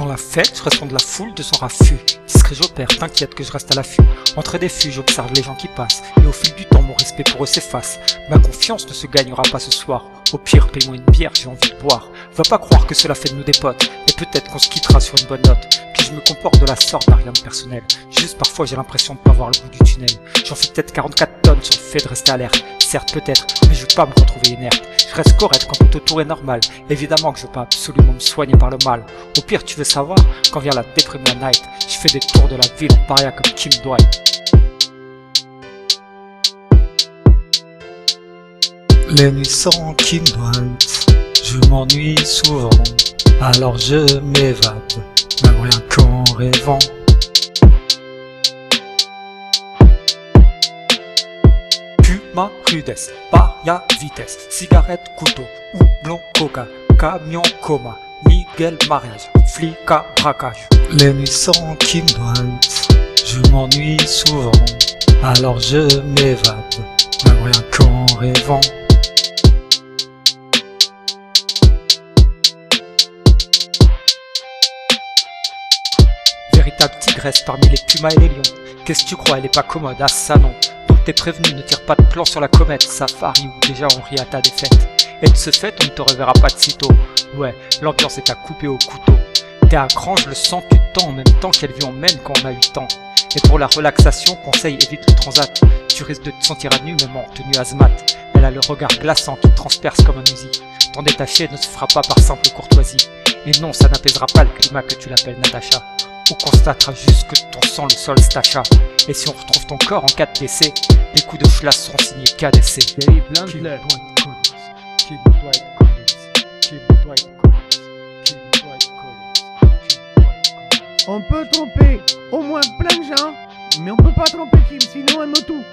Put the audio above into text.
Dans la fête, je ressens de la foule de son raffut. Discret j'opère, t'inquiète que je reste à l'affût. Entre des fûts, j'observe les gens qui passent. Et au fil du temps, mon respect pour eux s'efface. Ma confiance ne se gagnera pas ce soir. Au pire, paye-moi une bière, j'ai envie de boire. Va pas croire que cela fait de nous des potes. Peut-être qu'on se quittera sur une bonne note. Puis je me comporte de la sorte n'a rien de personnel. Juste parfois j'ai l'impression de pas voir le bout du tunnel. J'en fais peut-être 44 tonnes sur le fait de rester alerte. Certes peut-être, mais je veux pas me retrouver inerte. Je reste correct quand tout autour est normal. Évidemment que je veux pas absolument me soigner par le mal. Au pire, tu veux savoir, quand vient la déprime la night, je fais des tours de la ville paria comme Kim Dwight. Les nuits sont Kim Dwight, je m'ennuie souvent, alors je m'évade, même rien qu'en rêvant. Puma rudesse, paria vitesse, cigarette couteau, houblon coca, camion coma, Miguel mariage, flic à braquage. Les nuits sont Dwight, je m'ennuie souvent, alors je m'évade, même rien qu'en rêvant. Véritable tigresse parmi les pumas et les lions. Qu'est-ce que tu crois, elle est pas commode, ah ça non. Donc t'es prévenu, ne tire pas de plan sur la comète, safari ou déjà on rit à ta défaite. Et de ce fait, on ne te reverra pas de sitôt. Ouais, l'ambiance est à couper au couteau. T'es à cran, je le sens, tu tends en même temps qu'elle vit en même quand on a 8 ans. Et pour la relaxation, conseil évite le transat. Tu risques de te sentir à nu même en tenue hazmat. Elle a le regard glaçant qui transperce comme un fusil. Ton détaché ne se fera pas par simple courtoisie. Et non, ça n'apaisera pas le climat que tu l'appelles Natacha. On constatera juste que ton sang le sol stacha. Et si on retrouve ton corps en cas de décès, les coups de flash seront signés KDC. Dave Bluntler. Kill Dwight Collins. Kill Dwight Collins. Kill Dwight Collins. Kill Dwight Collins. On peut tromper au moins plein de gens, mais on peut pas tromper Kim, sinon elle me tout.